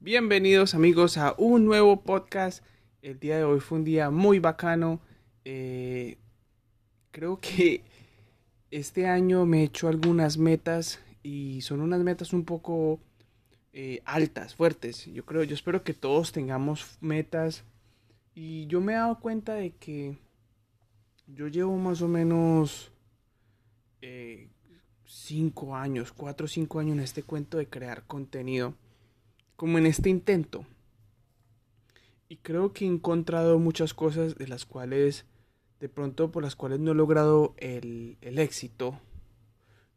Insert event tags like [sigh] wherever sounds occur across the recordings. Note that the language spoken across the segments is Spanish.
Bienvenidos amigos a un nuevo podcast. El día de hoy fue un día muy bacano. Eh, creo que este año me he hecho algunas metas y son unas metas un poco eh, altas, fuertes. Yo creo, yo espero que todos tengamos metas. Y yo me he dado cuenta de que yo llevo más o menos eh, cinco años, cuatro o cinco años en este cuento de crear contenido como en este intento. Y creo que he encontrado muchas cosas de las cuales, de pronto por las cuales no he logrado el, éxito,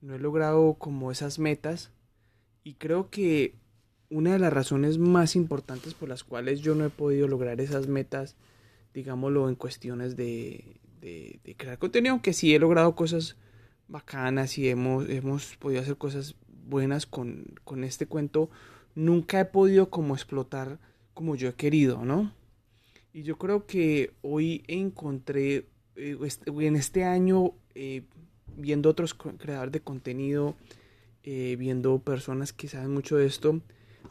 no he logrado como esas metas. Y creo que una de las razones más importantes por las cuales yo no he podido lograr esas metas, digámoslo, en cuestiones de, de, crear contenido, aunque sí he logrado cosas bacanas y hemos, hemos podido hacer cosas buenas con, con este cuento nunca he podido como explotar como yo he querido, ¿no? Y yo creo que hoy encontré, eh, en este año, eh, viendo otros creadores de contenido, eh, viendo personas que saben mucho de esto,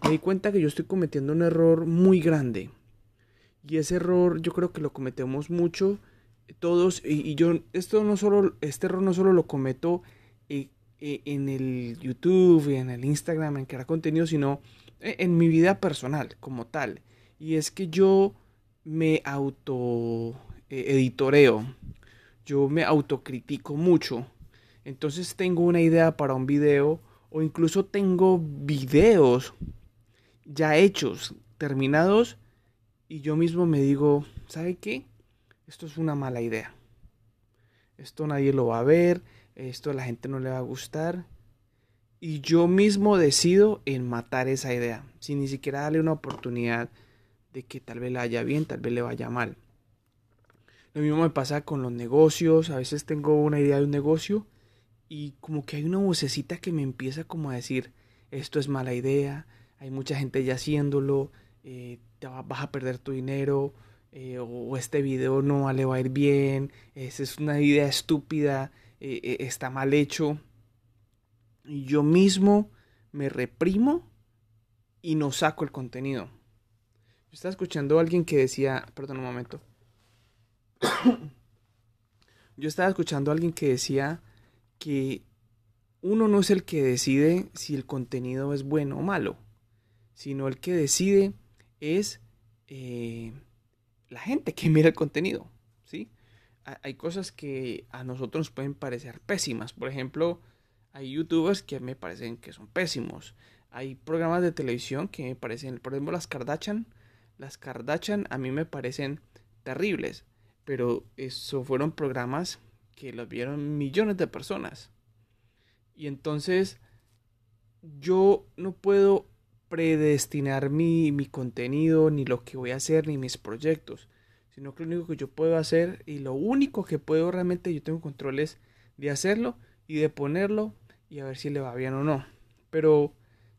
me di cuenta que yo estoy cometiendo un error muy grande. Y ese error yo creo que lo cometemos mucho todos y, yo esto no solo este error no solo lo cometo eh, en el YouTube, en el Instagram, en crear contenido, sino eh, en mi vida personal como tal. Y es que yo me auto eh, yo me autocritico mucho. Entonces tengo una idea para un video o incluso tengo videos ya hechos, terminados, y yo mismo me digo, ¿sabe qué? Esto es una mala idea. Esto nadie lo va a ver, esto a la gente no le va a gustar. Y yo mismo decido en matar esa idea, sin ni siquiera darle una oportunidad de que tal vez le vaya bien, tal vez le vaya mal. Lo mismo me pasa con los negocios, a veces tengo una idea de un negocio y como que hay una vocecita que me empieza como a decir, esto es mala idea, hay mucha gente ya haciéndolo, eh, te vas a perder tu dinero, eh, o este video no le va a ir bien, esa es una idea estúpida, eh, eh, está mal hecho. Y yo mismo me reprimo y no saco el contenido. Yo estaba escuchando a alguien que decía, perdón un momento. [coughs] Yo estaba escuchando a alguien que decía que uno no es el que decide si el contenido es bueno o malo, sino el que decide es eh, la gente que mira el contenido, ¿sí? Hay cosas que a nosotros nos pueden parecer pésimas. Por ejemplo, hay youtubers que me parecen que son pésimos. Hay programas de televisión que me parecen, por ejemplo, las Kardashian. Las Kardashian a mí me parecen terribles. Pero eso fueron programas que los vieron millones de personas. Y entonces yo no puedo predestinar mi, mi contenido, ni lo que voy a hacer, ni mis proyectos sino que lo único que yo puedo hacer y lo único que puedo realmente yo tengo control es de hacerlo y de ponerlo y a ver si le va bien o no. Pero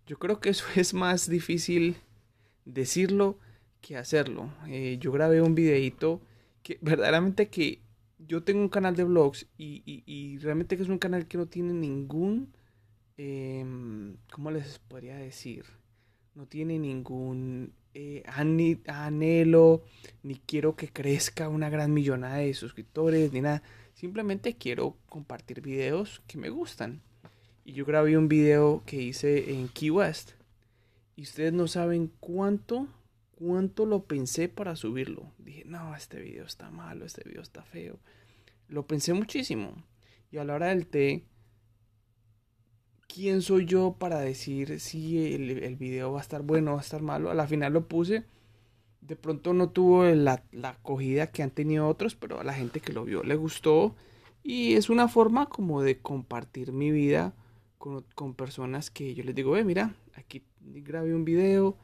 yo creo que eso [laughs] es más difícil decirlo que hacerlo. Eh, yo grabé un videito que verdaderamente que yo tengo un canal de vlogs y, realmente que es un canal que no tiene ningún, em, ¿cómo les podría decir? No tiene ningún eh, anhelo, ni quiero que crezca una gran millonada de suscriptores, ni nada. Simplemente quiero compartir videos que me gustan. Y yo grabé un video que hice en Key West. Y ustedes no saben cuánto, cuánto lo pensé para subirlo. Dije, no, este video está malo, este video está feo. Lo pensé muchísimo. Y a la hora del té, ¿quién soy yo para decir si el, video va a estar bueno o va a estar malo? A la final lo puse. De pronto no tuvo la, acogida que han tenido otros, pero a la gente que lo vio le gustó. Y es una forma como de compartir mi vida con, personas que yo les digo, ve, mira, aquí grabé un video,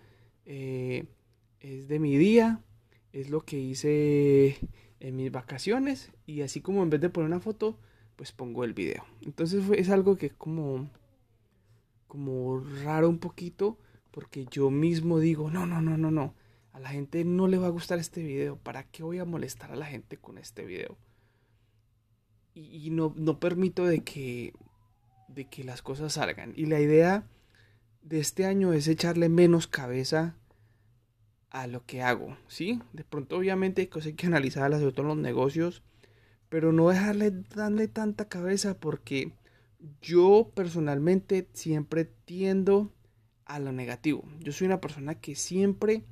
eh, es de mi día, es lo que hice en mis vacaciones. Y así como en vez de poner una foto, pues pongo el video. Entonces es algo que como como raro un poquito porque yo mismo digo, no, no, no, no, no. A la gente no le va a gustar este video. ¿Para qué voy a molestar a la gente con este video? Y, no, no permito de que, de que las cosas salgan. Y la idea de este año es echarle menos cabeza a lo que hago, ¿sí? De pronto obviamente hay cosas que analizarlas, sobre todo en los negocios, pero no dejarle darle tanta cabeza porque yo personalmente siempre tiendo a lo negativo. Yo soy una persona que siempre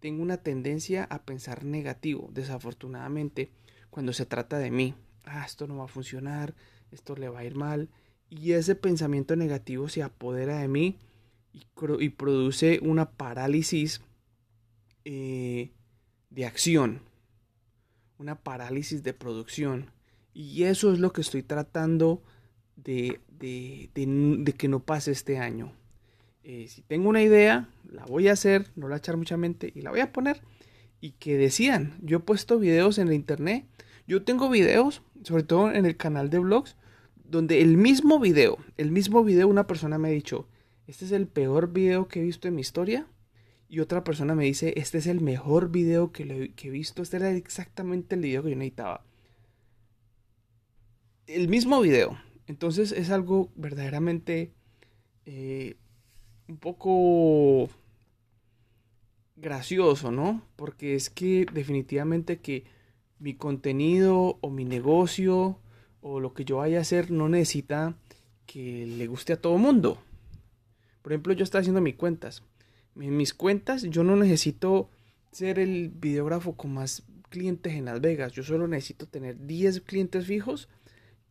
tengo una tendencia a pensar negativo, desafortunadamente, cuando se trata de mí. Ah, esto no va a funcionar, esto le va a ir mal. Y ese pensamiento negativo se apodera de mí y, produce una parálisis eh, de acción, una parálisis de producción. Y eso es lo que estoy tratando de, de, que no pase este año. Eh, si tengo una idea, la voy a hacer, no la echar mucha mente y la voy a poner. Y que decían, yo he puesto videos en el internet, yo tengo videos, sobre todo en el canal de vlogs, donde el mismo video, el mismo video, una persona me ha dicho, este es el peor video que he visto en mi historia. Y otra persona me dice, este es el mejor video que, que he visto, este era exactamente el video que yo necesitaba. El mismo video. Entonces es algo verdaderamente eh, un poco gracioso, ¿no? Porque es que definitivamente que mi contenido o mi negocio o lo que yo vaya a hacer no necesita que le guste a todo mundo. Por ejemplo, yo estoy haciendo mis cuentas. En mis cuentas yo no necesito ser el videógrafo con más clientes en Las Vegas. Yo solo necesito tener 10 clientes fijos,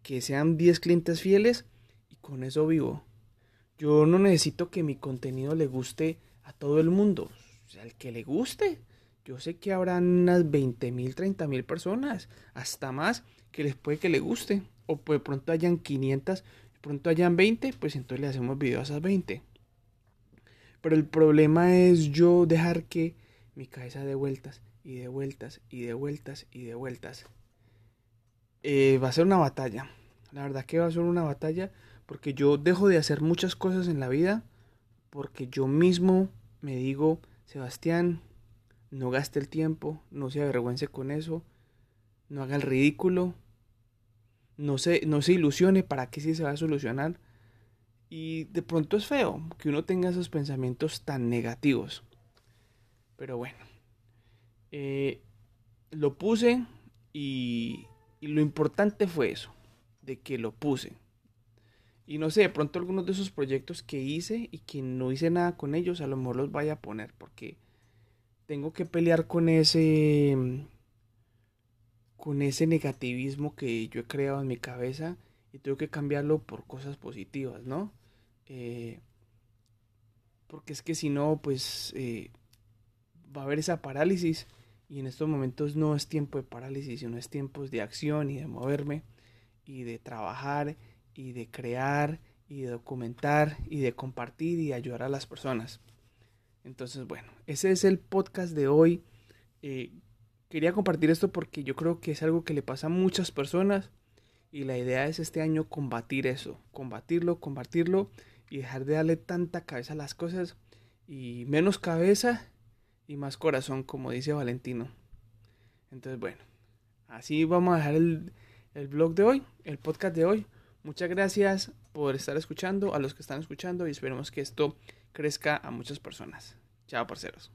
que sean 10 clientes fieles y con eso vivo. Yo no necesito que mi contenido le guste a todo el mundo. O sea, el que le guste. Yo sé que habrá unas 20 mil, 30 mil personas, hasta más, que les puede que le guste. O pues de pronto hayan 500, de pronto hayan 20, pues entonces le hacemos video a esas 20. Pero el problema es yo dejar que mi cabeza de vueltas y de vueltas y de vueltas y de vueltas. Eh, va a ser una batalla. La verdad que va a ser una batalla porque yo dejo de hacer muchas cosas en la vida porque yo mismo me digo, Sebastián, no gaste el tiempo, no se avergüence con eso, no haga el ridículo, no se, no se ilusione para que sí se va a solucionar. Y de pronto es feo que uno tenga esos pensamientos tan negativos. Pero bueno, eh, lo puse y lo importante fue eso, de que lo puse. Y no sé, de pronto algunos de esos proyectos que hice y que no hice nada con ellos, a lo mejor los vaya a poner porque tengo que pelear con ese con ese negativismo que yo he creado en mi cabeza y tengo que cambiarlo por cosas positivas, ¿no? Eh, porque es que si no, pues eh, va a haber esa parálisis y en estos momentos no es tiempo de parálisis, sino es tiempo de acción y de moverme y de trabajar y de crear y de documentar y de compartir y ayudar a las personas. Entonces, bueno, ese es el podcast de hoy. Eh, quería compartir esto porque yo creo que es algo que le pasa a muchas personas y la idea es este año combatir eso, combatirlo, combatirlo y dejar de darle tanta cabeza a las cosas y menos cabeza y más corazón, como dice Valentino. Entonces, bueno, así vamos a dejar el, el blog de hoy, el podcast de hoy. Muchas gracias por estar escuchando, a los que están escuchando y esperemos que esto crezca a muchas personas. Chao, parceros.